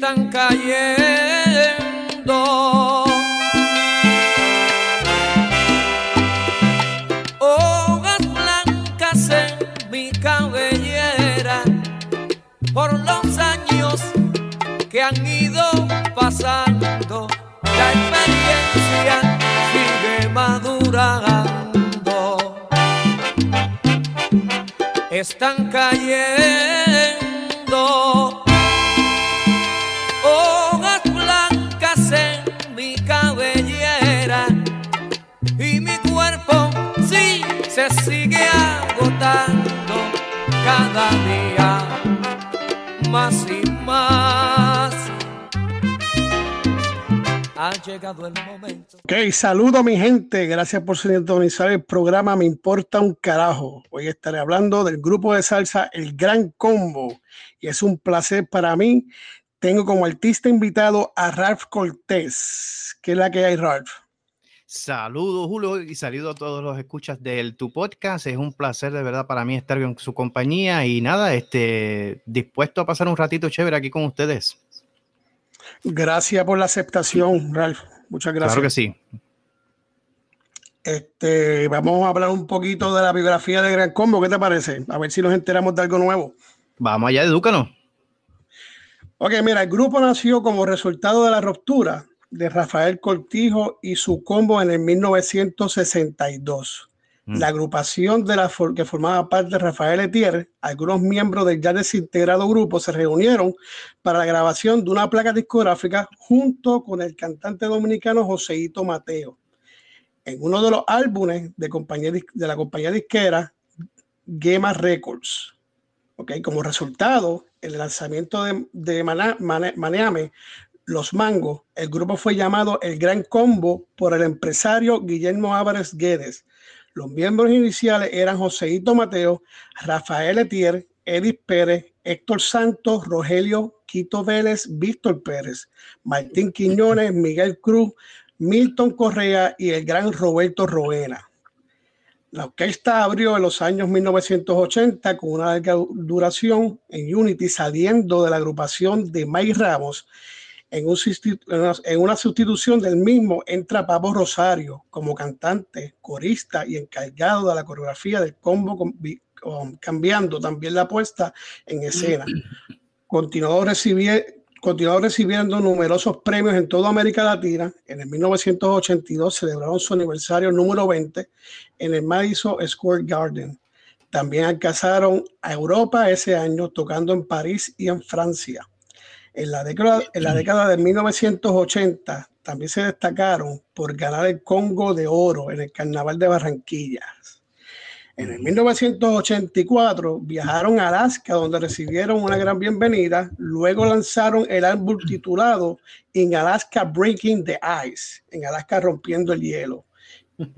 están cayendo. Hojas blancas en mi cabellera por los años que han ido pasando. La experiencia sigue madurando. Están cayendo día más y más. Ha llegado el momento. Ok, saludo mi gente. Gracias por sintonizar el programa Me Importa un Carajo. Hoy estaré hablando del grupo de salsa El Gran Combo. Y es un placer para mí. Tengo como artista invitado a Ralph Cortés. ¿Qué es la que hay, Ralph? Saludos, Julio, y saludo a todos los escuchas del tu podcast. Es un placer de verdad para mí estar en su compañía y nada, este, dispuesto a pasar un ratito chévere aquí con ustedes. Gracias por la aceptación, Ralph. Muchas gracias. Claro que sí. Este, vamos a hablar un poquito de la biografía de Gran Combo. ¿Qué te parece? A ver si nos enteramos de algo nuevo. Vamos allá, edúcanos. Ok, mira, el grupo nació como resultado de la ruptura de Rafael Cortijo y su combo en el 1962. Mm. La agrupación de la que formaba parte de Rafael Etier, algunos miembros del ya desintegrado grupo se reunieron para la grabación de una placa discográfica junto con el cantante dominicano Joseito Mateo. En uno de los álbumes de, compañía de la compañía disquera Gema Records. Ok, Como resultado, el lanzamiento de, de Maneame, Los Mangos, el grupo fue llamado El Gran Combo por el empresario Guillermo Álvarez Guedes. Los miembros iniciales eran Joseito Mateo, Rafael Etier, Edith Pérez, Héctor Santos, Rogelio Quito Vélez, Víctor Pérez, Martín Quiñones, Miguel Cruz, Milton Correa y el gran Roberto Roena. La orquesta abrió en los años 1980 con una larga duración en Unity, saliendo de la agrupación de Mike Ramos. En, un sustitu- en una- sustitución del mismo entra Pablo Rosario como cantante, corista y encargado de la coreografía del combo, con- vi- con- cambiando también la puesta en escena. Continuó recibiendo numerosos premios en toda América Latina. En el 1982 celebraron su aniversario número 20 en el Madison Square Garden. También alcanzaron a Europa ese año tocando en París y en Francia. En la década, en la década de 1980 también se destacaron por ganar el Congo de Oro en el Carnaval de Barranquilla. En el 1984 viajaron a Alaska donde recibieron una gran bienvenida. Luego lanzaron el álbum titulado In Alaska Breaking the Ice, en Alaska rompiendo el hielo,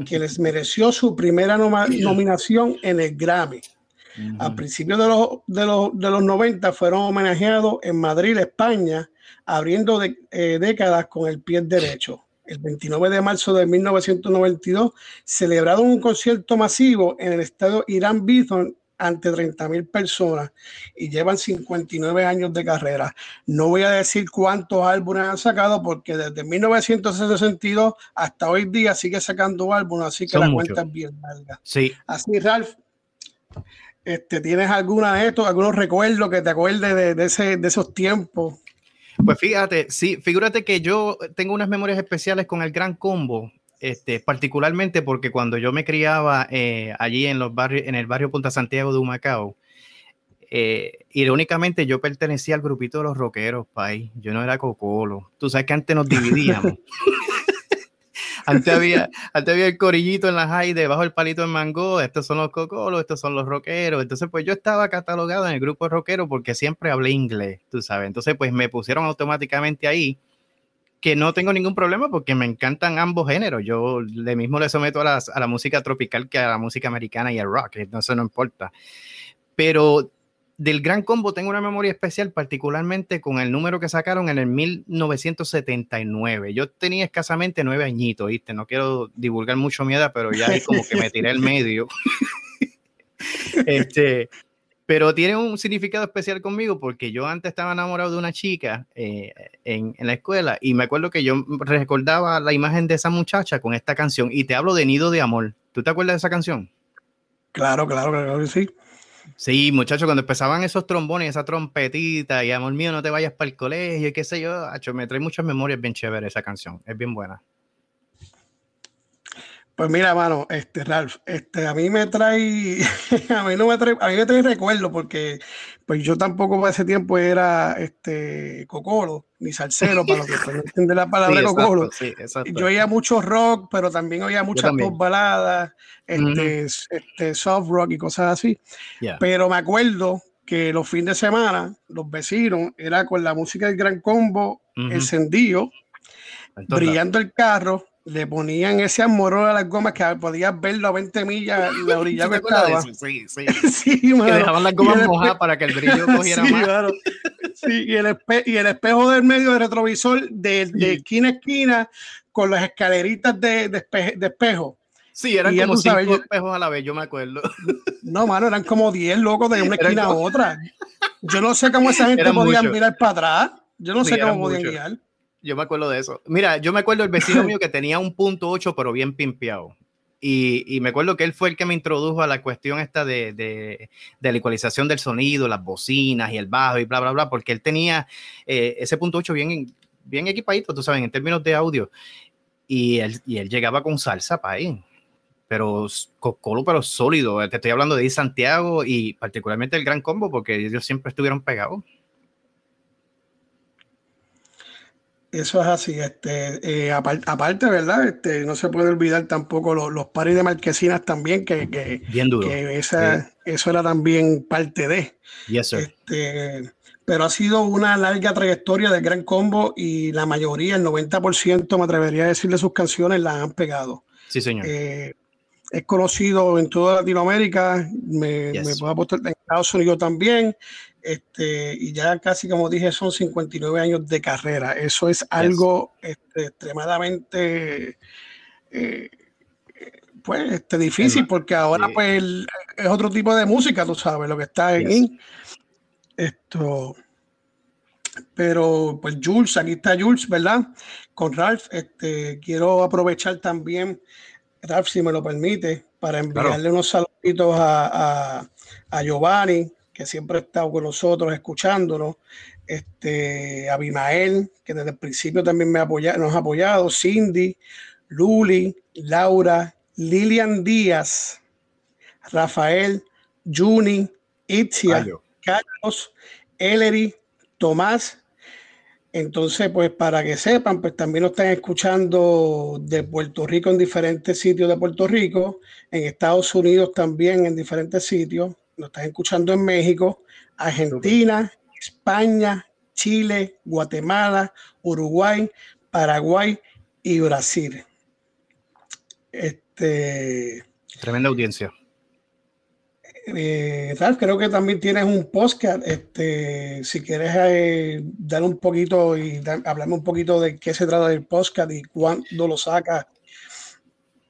que les mereció su primera nominación en el Grammy. A principios de los, de, los, de los 90 fueron homenajeados en Madrid, España, abriendo de- eh, décadas con el pie derecho. El 29 de marzo de 1992 celebraron un concierto masivo en el estadio Irán Bithorn ante 30 mil personas y llevan 59 años de carrera. No voy a decir cuántos álbumes han sacado porque desde 1962 hasta hoy día sigue sacando álbumes, así que Son la muchos. cuenta es bien larga. Sí, Así, Ralph, este, ¿tienes alguna de estos, algunos recuerdos que te acuerdes de, de ese, de esos tiempos? Pues fíjate, sí, figúrate que yo tengo unas memorias especiales con el Gran Combo, este, particularmente porque cuando yo me criaba eh, allí en los barrios, en el barrio Punta Santiago de Humacao, eh, irónicamente yo pertenecía al grupito de los rockeros, país. Yo no era cocolo. Tú sabes que antes nos dividíamos. antes, había, antes había el corillito en la high debajo del palito de mango. Estos son los cocolos, estos son los rockeros. Entonces, pues yo estaba catalogado en el grupo rockero porque siempre hablé inglés, tú sabes. Entonces, pues me pusieron automáticamente ahí que no tengo ningún problema porque me encantan ambos géneros. Yo le mismo le someto a, las- a la música tropical que a la música americana y al rock, eso no importa. Pero del Gran Combo tengo una memoria especial, particularmente con el número que sacaron en el 1979. Yo tenía escasamente nueve añitos, ¿viste? No quiero divulgar mucho mi edad, pero ya ahí como que me tiré el medio. este, Pero tiene un significado especial conmigo porque yo antes estaba enamorado de una chica eh, en, en, la escuela y me acuerdo que yo recordaba la imagen de esa muchacha con esta canción y te hablo de Nido de Amor. ¿Tú te acuerdas de esa canción? Claro, claro, claro que sí. Sí, muchachos, cuando empezaban esos trombones, esa trompetita y amor mío, no te vayas para el colegio y qué sé yo, me trae muchas memorias bien chéveres esa canción, es bien buena. Pues mira, mano, este Ralph, este a mí me trae, a mí no me trae, a mí me trae recuerdo porque pues yo tampoco para ese tiempo era este cocolo ni salsero para los que no entienden la palabra sí, cocolo. Sí, yo oía mucho rock, pero también oía muchas pop baladas, este, este soft rock y cosas así. Yeah. Pero me acuerdo que los fines de semana los vecinos era con la música del Gran Combo, uh -huh. encendido, Entonces, brillando el carro le ponían ese amorón a las gomas que podías verlo a 20 millas la orilla que estaba. Sí, sí. sí que dejaban las gomas mojadas para que el brillo cogiera sí, más. Sí, y el, espe y el espejo del medio del retrovisor de, de esquina a esquina con las escaleritas de, de, espe de espejo. Sí, eran y como cinco sabes, espejos a la vez, yo me acuerdo. No, mano, eran como 10 locos de una esquina a otra. Yo no sé cómo esa gente podía mirar para atrás. Yo no sé cómo podían guiar. Yo me acuerdo de eso. Mira, yo me acuerdo del vecino mío que tenía un punto 8, pero bien pimpeado. Y, y, me acuerdo que él fue el que me introdujo a la cuestión esta de, de, de, la ecualización del sonido, las bocinas y el bajo y bla, bla, bla, porque él tenía eh, ese punto 8 bien, bien equipadito, tú sabes, en términos de audio. Y él, y él llegaba con salsa para ahí, pero colo, pero sólido. Te estoy hablando de Santiago y particularmente el Gran Combo, porque ellos siempre estuvieron pegados. Eso es así, este, eh, aparte, aparte, ¿verdad? Este, no se puede olvidar tampoco los, los paris de marquesinas también, que, que, Bien duro. que esa, sí. eso era también parte de. Yes, sir. Este, pero ha sido una larga trayectoria del Gran Combo y la mayoría, el 90%, me atrevería a decirle sus canciones, las han pegado. Sí, señor. Eh, es conocido en toda Latinoamérica, me, yes. me puedo apostar en Estados Unidos también. Este, y ya casi como dije son 59 años de carrera. Eso es algo yes. este, extremadamente eh, pues este, difícil porque ahora sí. pues es otro tipo de música, tú sabes, lo que está yes. en esto. Pero pues Jules, aquí está Jules, ¿verdad? Con Ralph, este, quiero aprovechar también, Ralph, si me lo permite, para enviarle claro. unos saluditos a, a, a Giovanni, que siempre ha estado con nosotros escuchándonos, este, Abimael, que desde el principio también me apoya, nos ha apoyado, Cindy, Luli, Laura, Lilian Díaz, Rafael, Juni, Itzia, Carlos, Ellery, Tomás. Entonces, pues para que sepan, pues también nos están escuchando de Puerto Rico en diferentes sitios de Puerto Rico, en Estados Unidos también en diferentes sitios, nos están escuchando en México, Argentina, España, Chile, Guatemala, Uruguay, Paraguay y Brasil. Este. Tremenda audiencia. Eh, Ralph, creo que también tienes un podcast. Este, si quieres eh, dar un poquito y dar, hablarme un poquito de qué se trata del podcast y cuándo lo sacas.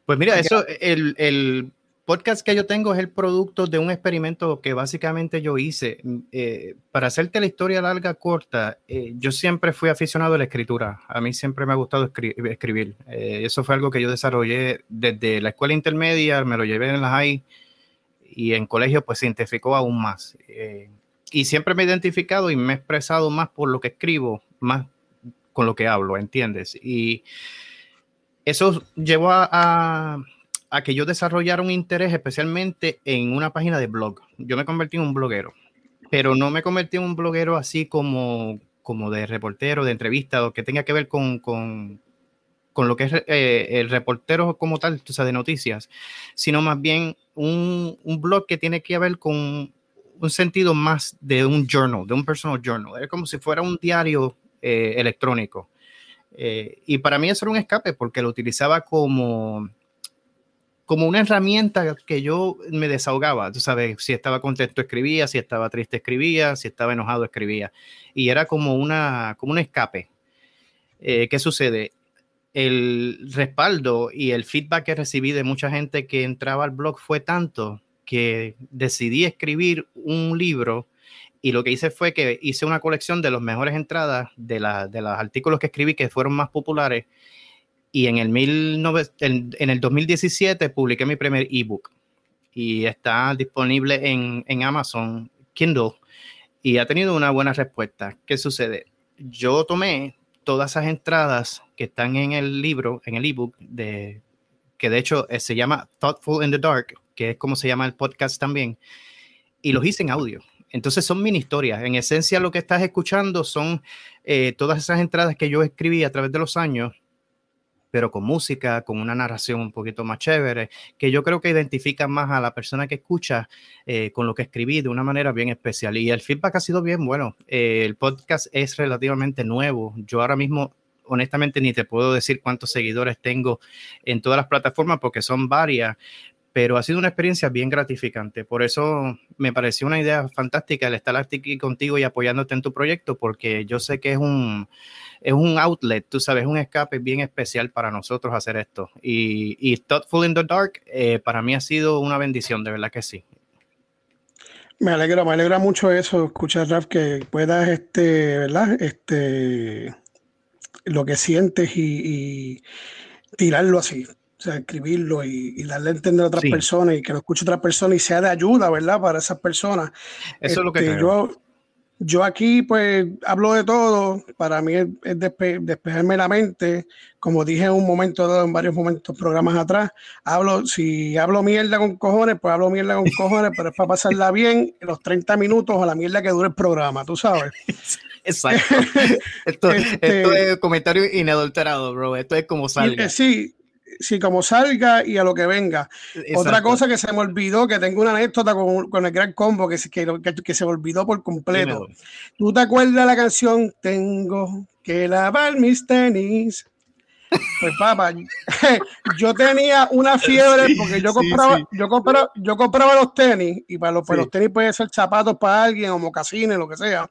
Pues mira, eso, el, el podcast que yo tengo es el producto de un experimento que básicamente yo hice. Eh, para hacerte la historia larga, corta, eh, yo siempre fui aficionado a la escritura. A mí siempre me ha gustado escri escribir. Eh, eso fue algo que yo desarrollé desde la escuela intermedia, me lo llevé en la high y en colegio pues se identificó aún más. Eh, y siempre me he identificado y me he expresado más por lo que escribo, más con lo que hablo, ¿entiendes? Y eso llevó a, a a que yo desarrollara un interés especialmente en una página de blog. Yo me convertí en un bloguero, pero no me convertí en un bloguero así como, como de reportero, de entrevista, o que tenga que ver con, con, con lo que es eh, el reportero como tal, o sea, de noticias, sino más bien un, un blog que tiene que ver con un sentido más de un journal, de un personal journal. Es como si fuera un diario eh, electrónico. Eh, y para mí eso era un escape porque lo utilizaba como como una herramienta que yo me desahogaba, tú sabes, si estaba contento escribía, si estaba triste escribía, si estaba enojado escribía, y era como, una, como un escape. Eh, ¿Qué sucede? El respaldo y el feedback que recibí de mucha gente que entraba al blog fue tanto que decidí escribir un libro y lo que hice fue que hice una colección de las mejores entradas de, de los artículos que escribí que fueron más populares y en el, mil en, en el 2017 publiqué mi primer ebook y está disponible en, en Amazon Kindle y ha tenido una buena respuesta. ¿Qué sucede? Yo tomé todas esas entradas que están en el libro, en el ebook, de, que de hecho eh, se llama Thoughtful in the Dark, que es como se llama el podcast también, y los hice en audio. Entonces son mini historias. En esencia lo que estás escuchando son eh, todas esas entradas que yo escribí a través de los años pero con música, con una narración un poquito más chévere, que yo creo que identifica más a la persona que escucha eh, con lo que escribí de una manera bien especial. Y el feedback ha sido bien bueno. Eh, el podcast es relativamente nuevo. Yo ahora mismo honestamente ni te puedo decir cuántos seguidores tengo en todas las plataformas porque son varias, pero ha sido una experiencia bien gratificante. Por eso me pareció una idea fantástica el estar aquí contigo y apoyándote en tu proyecto, porque yo sé que es un, es un outlet, tú sabes, un escape bien especial para nosotros hacer esto. Y, y Thoughtful in the Dark eh, para mí ha sido una bendición, de verdad que sí. Me alegra, me alegra mucho eso, escuchar, Raf, que puedas, este, ¿verdad? Este, lo que sientes y, y tirarlo así, o sea, escribirlo y, darle a entender a otras personas y que lo escuche otra persona y sea de ayuda, ¿verdad? Para esas personas. Eso es lo que este, Yo, yo aquí, pues, hablo de todo. Para mí es, despejarme la mente. Como dije en un momento dado, en varios momentos, programas atrás, hablo, si hablo mierda con cojones, pues hablo mierda con cojones, pero es para pasarla bien los 30 minutos o la mierda que dure el programa, tú sabes. Exacto. esto, este es comentario inadulterado, bro. Esto es como salga. Sí, sí, como salga y a lo que venga. Otra cosa que se me olvidó, que tengo una anécdota con, con el gran combo que, que, que, se me olvidó por completo. ¿Tú te acuerdas la canción Tengo que lavar mis tenis? Pues papá, yo tenía una fiebre porque yo compraba, yo compraba, yo compraba los tenis y para los, para los tenis puede ser zapatos para alguien o mocasines, lo que sea.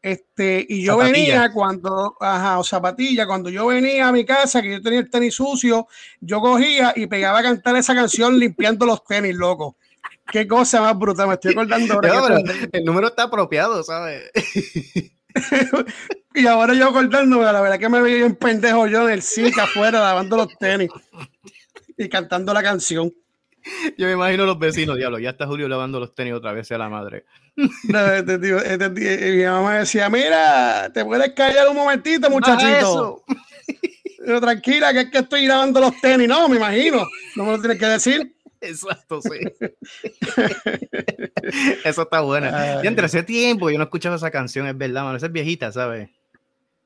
Este, y yo venía cuando, ajá, o zapatilla, cuando yo venía a mi casa, que yo tenía el tenis sucio, yo cogía y pegaba a cantar esa canción limpiando los tenis, loco. Qué cosa más brutal, me estoy acordando ahora. el número está apropiado, ¿sabes? y ahora yo acordándome, la verdad que me veía un pendejo yo en el zinc afuera lavando los tenis y cantando la canción. Yo me imagino los vecinos, diablo, ya está Julio lavando los tenis otra vez a la madre. este este mi mamá decía, mira, te puedes callar un momentito, muchachito. Pero tranquila, que es que estoy lavando los tenis. No, me imagino. No me lo tienes que decir. Exacto, sí. Eso está buena. Y entre ese tiempo yo no escuchaba esa canción, es verdad, mano. Esa es viejita, ¿sabes?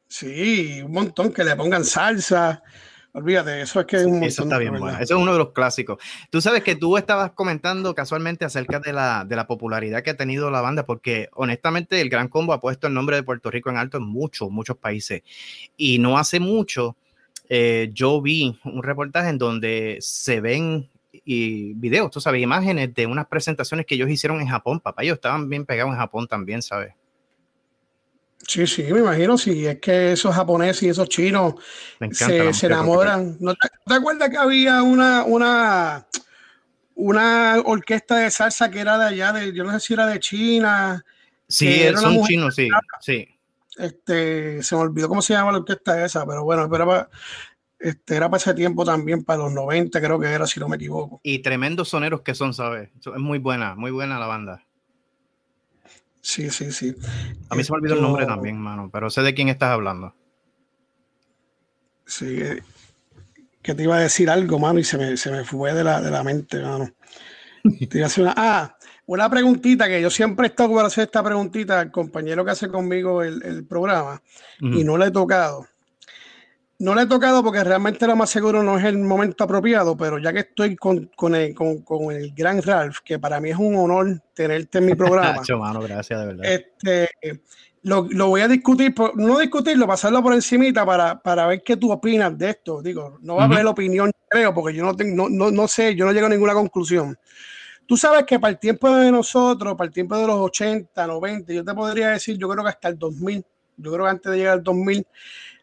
Sí, un montón que le pongan salsa. Olvídate, eso es que es un Eso está bien bueno. Eso es uno de los clásicos. Tú sabes que tú estabas comentando casualmente acerca de la, de la popularidad que ha tenido la banda, porque honestamente el Gran Combo ha puesto el nombre de Puerto Rico en alto en muchos, muchos países. Y no hace mucho eh, yo vi un reportaje en donde se ven y videos, tú sabes, imágenes de unas presentaciones que ellos hicieron en Japón, papá. Ellos estaban bien pegados en Japón también, ¿sabes? Sí, sí, me imagino, sí, es que esos japoneses y esos chinos se, enamoran. ¿No te, acuerdas que había una, una, una orquesta de salsa que era de allá, de, yo no sé si era de China? Sí, son chinos, sí, sí. Este, se me olvidó cómo se llama la orquesta esa, pero bueno, pero este, era para ese tiempo también, para los 90 creo que era, si no me equivoco. Y tremendos soneros que son, ¿sabes? Es muy buena, muy buena la banda. Sí, sí, sí. A mí se me olvidó el nombre también, mano, pero sé de quién estás hablando. Sí, eh, que te iba a decir algo, mano, y se me, se me fue de la, de la mente, mano. Te iba a hacer una, ah, una preguntita que yo siempre he estado para hacer esta preguntita al compañero que hace conmigo el, el programa y no le he tocado. No le he tocado porque realmente lo más seguro no es el momento apropiado, pero ya que estoy con, con, el, con, con el gran Ralph, que para mí es un honor tenerte en mi programa. mano, gracias, de verdad. Este, lo, lo, voy a discutir, no discutirlo, pasarlo por encimita para, para ver qué tú opinas de esto. Digo, no va a haber opinión, creo, porque yo no, tengo, no, no, no sé, yo no llego a ninguna conclusión. Tú sabes que para el tiempo de nosotros, para el tiempo de los 80, 90, yo te podría decir, yo creo que hasta el 2000, yo creo que antes de llegar al 2000,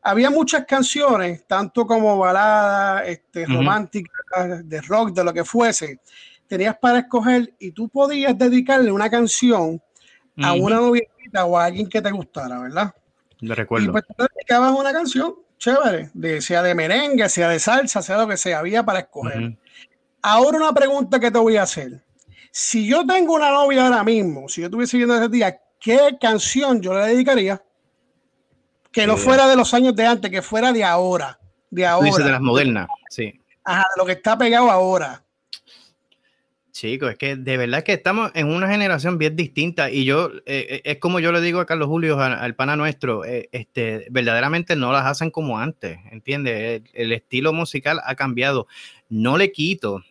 había muchas canciones, tanto como baladas, este, románticas, de rock, de lo que fuese. tenías para escoger y tú podías dedicarle una canción a una noviecita o a alguien que te gustara, ¿verdad? De recuerdo. Y pues tú dedicabas una canción chévere, de, sea de merengue, sea de salsa, sea lo que sea, había para escoger. Ahora una pregunta que te voy a hacer. Si yo tengo una novia ahora mismo, si yo estuviese viendo ese día, ¿qué canción yo le dedicaría? Que no fuera de los años de antes, que fuera de ahora. De ahora. de las modernas, sí. Ajá, lo que está pegado ahora. Chicos, es que de verdad que estamos en una generación bien distinta y yo, eh, eh, es como yo le digo a Carlos Julio, al, pana nuestro, eh, este, verdaderamente no las hacen como antes, ¿entiendes? El, estilo musical ha cambiado. No le quito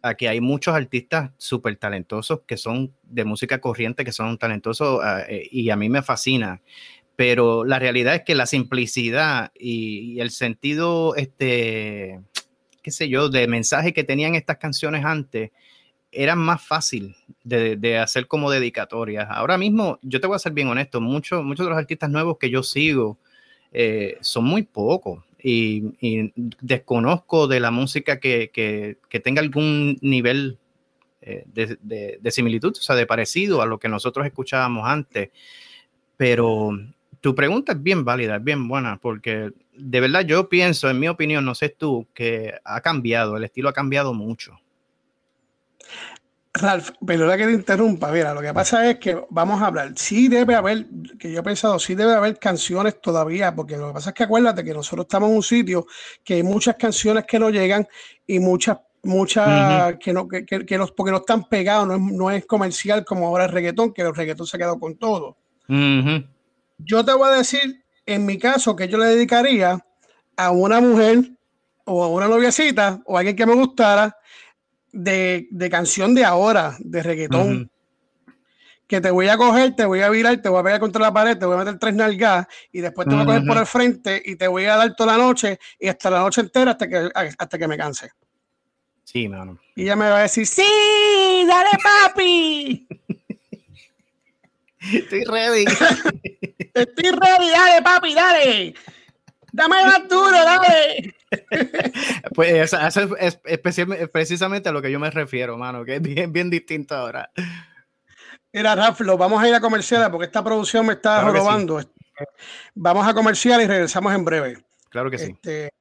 a que hay muchos artistas súper talentosos que son de música corriente, que son talentosos ah, y a mí me fascina, pero la realidad es que la simplicidad y, el sentido, este, qué sé yo, de mensaje que tenían estas canciones antes, era más fácil de, hacer como dedicatorias. Ahora mismo, yo te voy a ser bien honesto, muchos, muchos de los artistas nuevos que yo sigo eh, son muy pocos y, desconozco de la música que, tenga algún nivel eh, de, similitud, o sea, de parecido a lo que nosotros escuchábamos antes. Pero tu pregunta es bien válida, es bien buena, porque de verdad yo pienso, en mi opinión, no sé tú, que ha cambiado, el estilo ha cambiado mucho. Ralph, perdona que te interrumpa, mira, lo que pasa es que vamos a hablar, sí debe haber, que yo he pensado, sí debe haber canciones todavía, porque lo que pasa es que acuérdate que nosotros estamos en un sitio que hay muchas canciones que no llegan y muchas, muchas que no, que, que, los, porque no están pegados, no es, no es, comercial como ahora el reggaetón, que el reggaetón se ha quedado con todo. Yo te voy a decir, en mi caso, que yo le dedicaría a una mujer o a una noviecita o a alguien que me gustara de, de canción de ahora, de reggaetón. Que te voy a coger, te voy a virar, te voy a pegar contra la pared, te voy a meter tres nalgas y después te voy a coger por el frente y te voy a dar toda la noche y hasta la noche entera hasta que, hasta que me canse. Sí, mano. Y ella me va a decir, sí, dale papi. Estoy ready. Estoy ready, dale papi, dale. Dame más duro, dale. pues eso, es, precisamente a lo que yo me refiero, mano, que es bien, bien distinto ahora. Mira, Raf, lo vamos a ir a comercial porque esta producción me está robando. Vamos a comercial y regresamos en breve. Claro que sí. Este,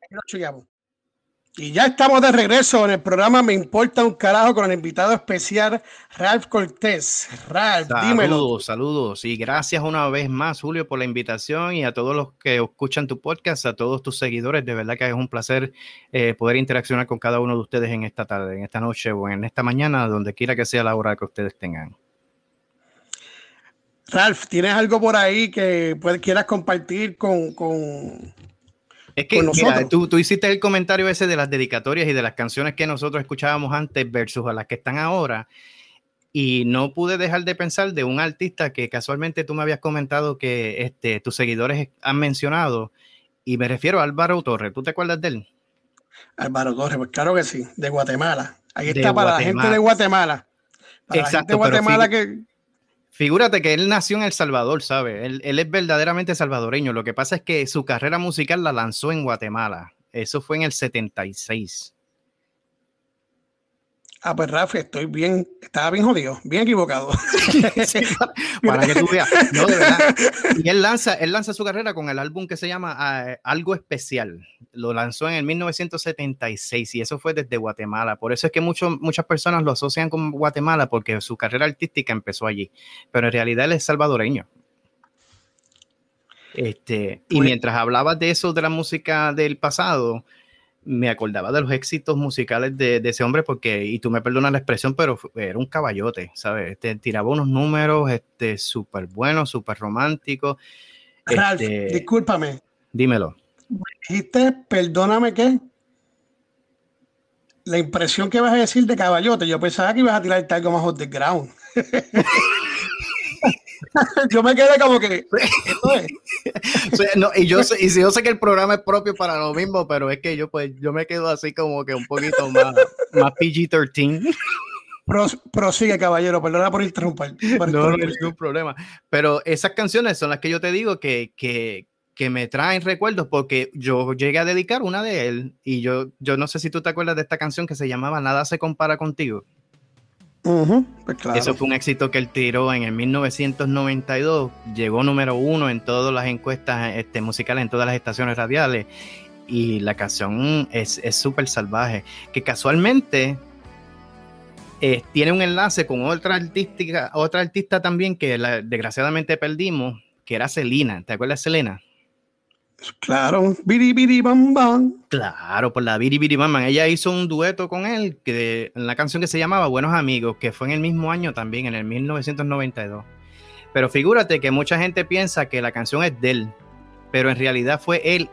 y ya estamos de regreso en el programa Me Importa un Carajo con el invitado especial Ralph Cortés. Ralph, dímelo. Saludos, saludos. Y gracias una vez más, Julio, por la invitación y a todos los que escuchan tu podcast, a todos tus seguidores. De verdad que es un placer eh, poder interaccionar con cada uno de ustedes en esta tarde, en esta noche o en esta mañana, donde quiera que sea la hora que ustedes tengan. Ralph, ¿tienes algo por ahí que quieras compartir con, con es que mira, tú, tú, hiciste el comentario ese de las dedicatorias y de las canciones que nosotros escuchábamos antes versus a las que están ahora. Y no pude dejar de pensar de un artista que casualmente tú me habías comentado que este, tus seguidores han mencionado. Y me refiero a Álvaro Torres. ¿Tú te acuerdas de él? Álvaro Torres, pues claro que sí, de Guatemala. Ahí está para la gente de Guatemala. Exacto. de Guatemala que, Figúrate que él nació en El Salvador, ¿sabes? Él, él, es verdaderamente salvadoreño. Lo que pasa es que su carrera musical la lanzó en Guatemala. Eso fue en el 76. Ah, pues Rafa, estoy bien, estaba bien jodido, bien equivocado. para, que tú veas. No, de verdad. Y él lanza, él lanza su carrera con el álbum que se llama ah, Algo Especial. Lo lanzó en el 1976 y eso fue desde Guatemala. Por eso es que muchas personas lo asocian con Guatemala porque su carrera artística empezó allí. Pero en realidad él es salvadoreño. Este, y mientras hablabas de eso, de la música del pasado, me acordaba de los éxitos musicales de, ese hombre porque, y tú me perdonas la expresión, pero era un caballote, ¿sabes? Este, tiraba unos números este, súper buenos, súper románticos. Ralph, este, discúlpame. Dímelo. Dijiste, perdóname qué. La impresión que vas a decir de caballote, yo pensaba que ibas a tirar algo más hot the ground. yo me quedé como que. y yo sé, y si yo sé que el programa es propio para lo mismo, pero es que yo pues yo me quedo así como que un poquito más, más PG-13. prosigue, caballero, perdona por interrumpir. no, no hay ningún problema. Pero esas canciones son las que yo te digo que, que, que, me traen recuerdos porque yo llegué a dedicar una de él y yo, yo no sé si tú te acuerdas de esta canción que se llamaba Nada se compara contigo. Pues Eso fue un éxito que él tiró en el 1992. Llegó número uno en todas las encuestas este, musicales, en todas las estaciones radiales. Y la canción es súper salvaje. Que casualmente eh, tiene un enlace con otra artística, otra artista también que desgraciadamente perdimos, que era Selena. ¿Te acuerdas Selena? Claro, Biri Biri Bam Bam. Claro, por la Biri Biri Bam Bam. Ella hizo un dueto con él que, en la canción que se llamaba Buenos Amigos, que fue en el mismo año también, en el 1992. Pero figúrate que mucha gente piensa que la canción es de él, pero en realidad fue él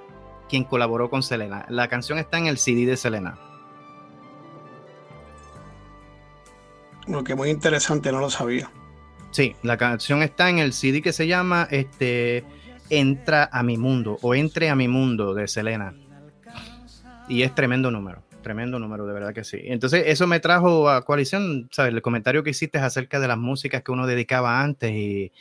quien colaboró con Selena. La canción está en el CD de Selena. Lo que muy interesante, no lo sabía. Sí, la canción está en el CD que se llama este Entra a mi mundo o Entre a mi mundo de Selena. Y es tremendo número, tremendo número, de verdad que sí. Entonces, eso me trajo a coalición, ¿sabes? El comentario que hiciste acerca de las músicas que uno dedicaba antes y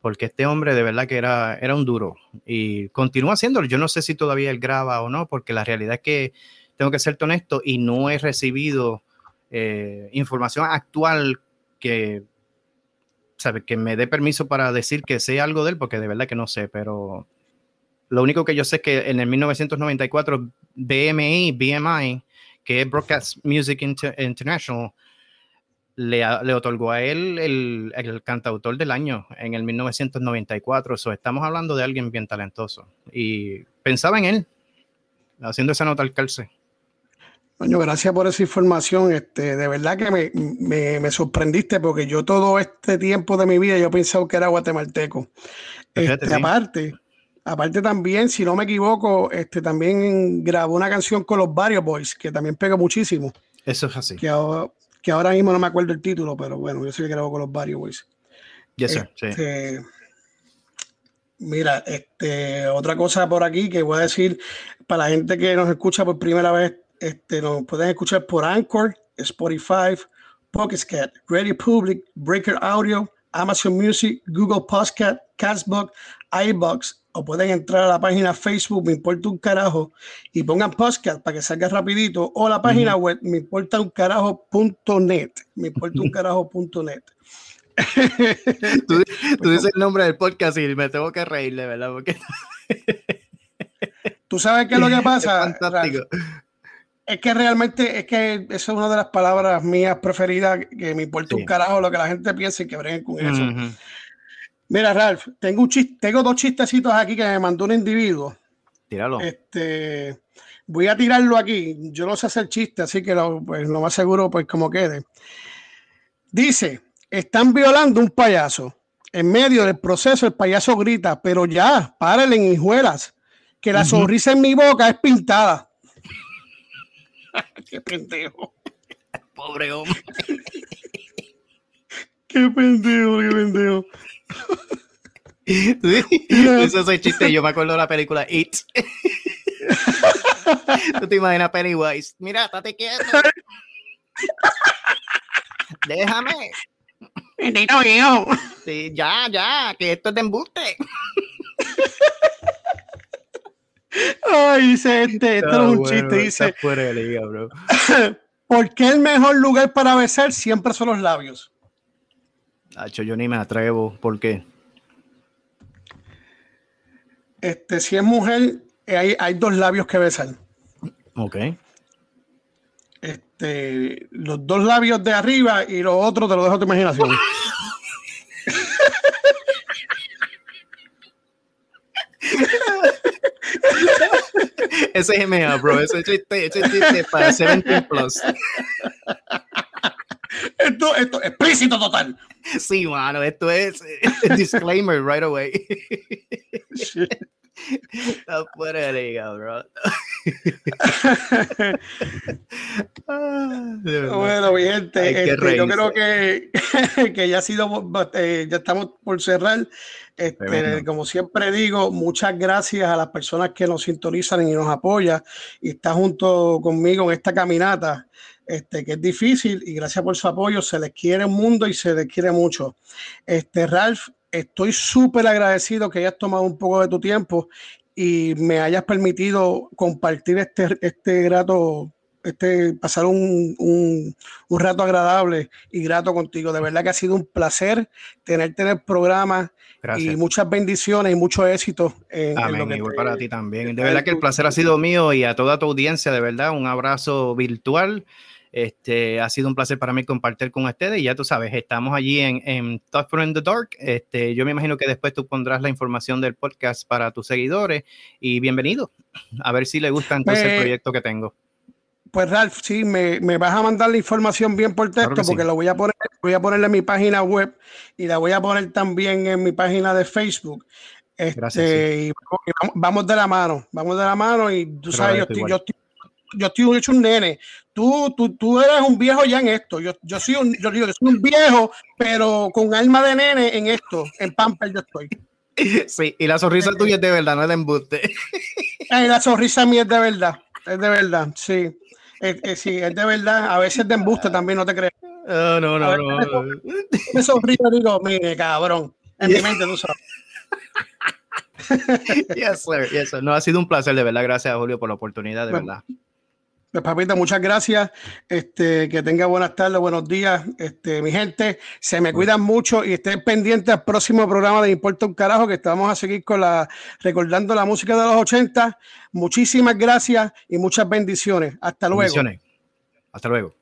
porque este hombre de verdad que era, era un duro y continúa haciéndolo. Yo no sé si todavía él graba o no, porque la realidad es que tengo que ser honesto y no he recibido eh, información actual que sabe, que me dé permiso para decir que sé algo de él, porque de verdad que no sé, pero lo único que yo sé es que en el 1994 BMI, BMI, que es Broadcast Music International, le, le, otorgó a él el, el, cantautor del año en el 1994. So, estamos hablando de alguien bien talentoso. Y pensaba en él, haciendo esa nota al calce. Coño, gracias por esa información. Este, de verdad que me, me, sorprendiste porque yo todo este tiempo de mi vida yo pensaba que era guatemalteco. Este, Aparte, aparte también, si no me equivoco, este, también grabó una canción con los Varios Boys, que también pega muchísimo. Eso es así. Que ahora, que ahora mismo no me acuerdo el título, pero bueno, yo sé que grabó con los Varios Boys. Yes, sir. sí. Este, mira, este, otra cosa por aquí que voy a decir para la gente que nos escucha por primera vez este, nos pueden escuchar por Anchor, Spotify, Pocket Cat, Radio Public, Breaker Audio, Amazon Music, Google Podcast, Castbox, iBox, o pueden entrar a la página Facebook, me importa un carajo, y pongan podcast para que salga rapidito, o la página web, me importa un carajo.net, me importa un carajo.net. tú, tú, dices el nombre del podcast y me tengo que reír, de verdad, porque... tú sabes qué es lo que pasa. Es fantástico. Es que realmente, es que esa es una de las palabras mías preferidas, que me importa un carajo lo que la gente piense y que breguen con eso. Mira, Ralph, tengo, un chiste, tengo dos chistecitos aquí que me mandó un individuo. Tíralo. Este, voy a tirarlo aquí. Yo no sé hacer chiste, así que lo, pues, lo más seguro, pues como quede. Dice, están violando un payaso. En medio del proceso, el payaso grita, pero ya, párenle, hijuelas, que la sonrisa en mi boca es pintada. Qué pendejo. Pobre hombre. Qué pendejo, qué pendejo. Eso es el chiste. Yo me acuerdo de la película It. Tú te imaginas Pennywise. Mira, estate quieto. Déjame. Sí, ya, ya, que esto es de embuste. Ay, dice este, esto es un chiste, dice. Fuera de liga, bro. ¿Por qué el mejor lugar para besar siempre son los labios? Hacho, yo ni me atrevo. ¿Por qué? Este, si es mujer, hay, hay dos labios que besan. Ok. Este, los dos labios de arriba y los otros te lo dejo a tu imaginación. ese es MA, bro. Ese chiste, ese chiste para 17 plus. Esto, esto, explícito total. Sí, mano, esto es disclaimer right away. Está fuera de liga, bro. Bueno, mi gente, este, yo creo que, que ya ha sido, eh, ya estamos por cerrar. Este, como siempre digo, muchas gracias a las personas que nos sintonizan y nos apoyan y está junto conmigo en esta caminata, este, que es difícil y gracias por su apoyo, se les quiere un mundo y se les quiere mucho. Este, Ralph, estoy súper agradecido que hayas tomado un poco de tu tiempo y me hayas permitido compartir este, este grato este, pasar un, un, un, rato agradable y grato contigo. De verdad que ha sido un placer tenerte en el programa y muchas bendiciones y mucho éxito. En, Amén, igual para ti también. De verdad que el placer ha sido mío y a toda tu audiencia, de verdad, un abrazo virtual. Este, ha sido un placer para mí compartir con ustedes y ya tú sabes, estamos allí en, en Talk in the Dark. Este, yo me imagino que después tú pondrás la información del podcast para tus seguidores y bienvenido. A ver si le gusta entonces el pues, proyecto que tengo. Pues Ralph, sí, me, me, vas a mandar la información bien por texto porque lo voy a poner, voy a ponerle en mi página web y la voy a poner también en mi página de Facebook. Este, Gracias, y vamos, de la mano, vamos de la mano y tú sabes, yo estoy, yo estoy, yo estoy, hecho un nene. Tú, tú, tú eres un viejo ya en esto. Yo, yo soy un, yo digo, yo soy un viejo, pero con alma de nene en esto. En Pamper yo estoy. Sí, y la sonrisa tuya es de verdad, no es de embuste. Ay, la sonrisa mía es de verdad, es de verdad, sí. Eh, eh, sí, es de verdad. A veces de embuste también, no te crees. no, no, no. no. Me sonrío y digo, mire, cabrón. En mi mente tú sabes. yes, sir, yes, sir. No, ha sido un placer, de verdad. Gracias, Julio, por la oportunidad, de verdad. Pues papita, muchas gracias. Este, que tenga buenas tardes, buenos días. Este, mi gente, se me cuidan mucho y estén pendientes al próximo programa de Importa un Carajo, que estamos a seguir con la, recordando la música de los 80. Muchísimas gracias y muchas bendiciones. Hasta luego. Hasta luego.